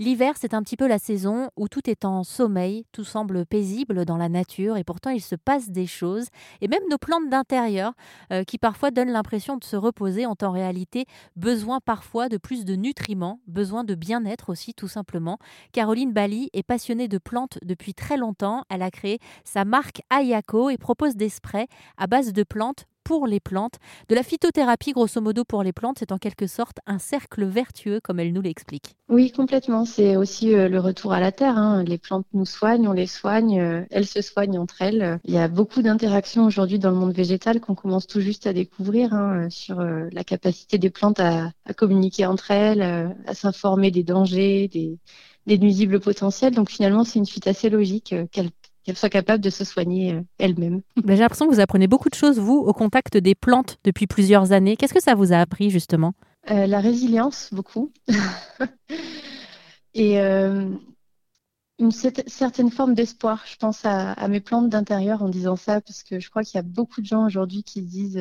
L'hiver, c'est un petit peu la saison où tout est en sommeil, tout semble paisible dans la nature et pourtant il se passe des choses. Et même nos plantes d'intérieur, euh, qui parfois donnent l'impression de se reposer, ont en réalité besoin parfois de plus de nutriments, besoin de bien-être aussi tout simplement. Caroline Bali est passionnée de plantes depuis très longtemps. Elle a créé sa marque Ayako et propose des sprays à base de plantes pour les plantes. De la phytothérapie, grosso modo, pour les plantes, c'est en quelque sorte un cercle vertueux, comme elle nous l'explique. Oui, complètement. C'est aussi euh, le retour à la terre. Hein. Les plantes nous soignent, on les soigne, euh, elles se soignent entre elles. Il y a beaucoup d'interactions aujourd'hui dans le monde végétal qu'on commence tout juste à découvrir hein, sur euh, la capacité des plantes à, communiquer entre elles, à s'informer des dangers, des, nuisibles potentiels. Donc finalement, c'est une suite assez logique qu'elles qu'elle soit capable de se soigner euh, elle-même. Ben, j'ai l'impression que vous apprenez beaucoup de choses, vous, au contact des plantes depuis plusieurs années. Qu'est-ce que ça vous a appris, justement? Euh, La résilience, beaucoup. Et euh, une certaine forme d'espoir. Je pense à, mes plantes d'intérieur en disant ça, parce que je crois qu'il y a beaucoup de gens aujourd'hui qui disent,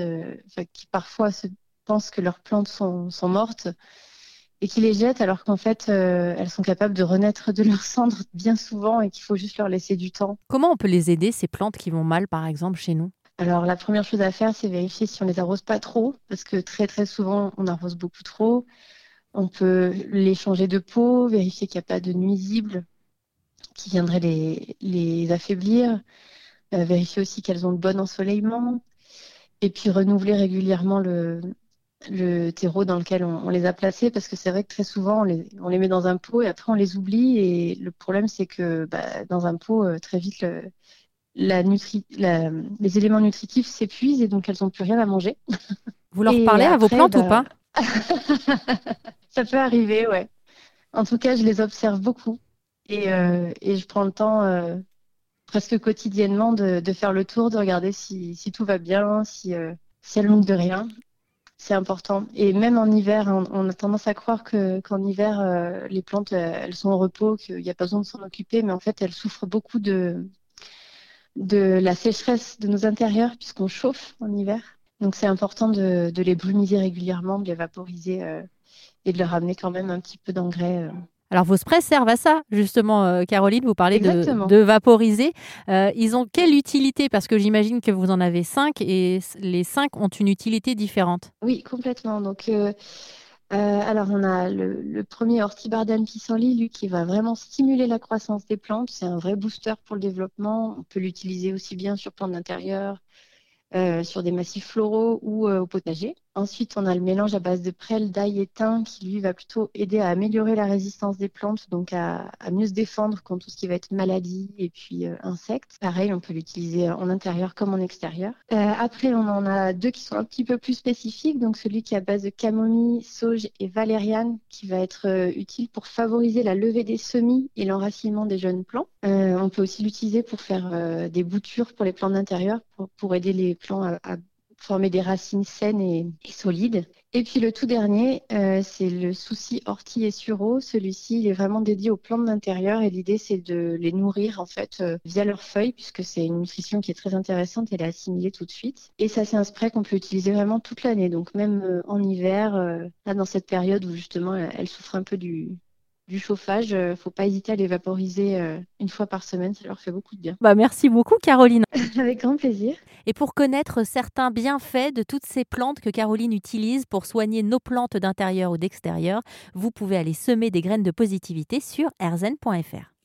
qui parfois se pensent que leurs plantes sont, sont mortes et qui les jettent alors qu'en fait euh, elles sont capables de renaître de leurs cendres bien souvent et qu'il faut juste leur laisser du temps. Comment on peut les aider ces plantes qui vont mal par exemple chez nous? Alors la première chose à faire c'est vérifier si on les arrose pas trop parce que très très souvent on arrose beaucoup trop. On peut les changer de peau, vérifier qu'il n'y a pas de nuisibles qui viendraient les, les affaiblir, euh, vérifier aussi qu'elles ont le bon ensoleillement et puis renouveler régulièrement le, le terreau dans lequel on, les a placés parce que c'est vrai que très souvent on les, on les, met dans un pot et après on les oublie et le problème c'est que bah, dans un pot euh, très vite le, la nutri la, les éléments nutritifs s'épuisent et donc elles n'ont plus rien à manger. Vous leur parlez à vos plantes ou bah, pas? Ça peut arriver, ouais. En tout cas, je les observe beaucoup et, euh, et je prends le temps euh, presque quotidiennement de, de, faire le tour, de regarder si, si tout va bien, si, si elles manquent de rien c'est important. Et même en hiver, on, a tendance à croire que qu'en hiver, euh, les plantes, euh, elles sont au repos, qu'il n'y a pas besoin de s'en occuper, mais en fait, elles souffrent beaucoup de, de la sécheresse de nos intérieurs puisqu'on chauffe en hiver. Donc, c'est important de, de, les brumiser régulièrement, de les vaporiser euh, et de leur amener quand même un petit peu d'engrais alors vos sprays servent à ça, justement, euh, Caroline, vous parlez de, vaporiser. Euh, ils ont quelle utilité? Parce que j'imagine que vous en avez cinq et les cinq ont une utilité différente. Oui, complètement. Donc, euh, alors on a le, premier Ortibardan pissenlit, lui, qui va vraiment stimuler la croissance des plantes. C'est un vrai booster pour le développement. On peut l'utiliser aussi bien sur plantes d'intérieur, sur des massifs floraux ou au potager. Ensuite, on a le mélange à base de prêle, d'ail et thym qui, lui, va plutôt aider à améliorer la résistance des plantes, donc à, mieux se défendre contre tout ce qui va être maladie et puis euh, insectes. Pareil, on peut l'utiliser en intérieur comme en extérieur. Euh, après, on en a deux qui sont un petit peu plus spécifiques, donc celui qui est à base de camomille, sauge et valériane, qui va être euh, utile pour favoriser la levée des semis et l'enracinement des jeunes plants. on peut aussi l'utiliser pour faire des boutures pour les plants d'intérieur, pour, aider les plants à former des racines saines et, solides. Et puis le tout dernier, euh, c'est le souci ortie et sureau. Celui-ci, est vraiment dédié aux plantes d'intérieur et l'idée, c'est de les nourrir en fait euh, via leurs feuilles puisque c'est une nutrition qui est très intéressante. Elle est assimilée tout de suite. Et ça, c'est un spray qu'on peut utiliser vraiment toute l'année. Donc même euh, en hiver, là dans cette période où justement elle souffre un peu du, du chauffage, ne euh, faut pas hésiter à les vaporiser euh, une fois par semaine, ça leur fait beaucoup de bien. Bah merci beaucoup Caroline. Avec grand plaisir. Et pour connaître certains bienfaits de toutes ces plantes que Caroline utilise pour soigner nos plantes d'intérieur ou d'extérieur, vous pouvez aller semer des graines de positivité sur erzen.fr.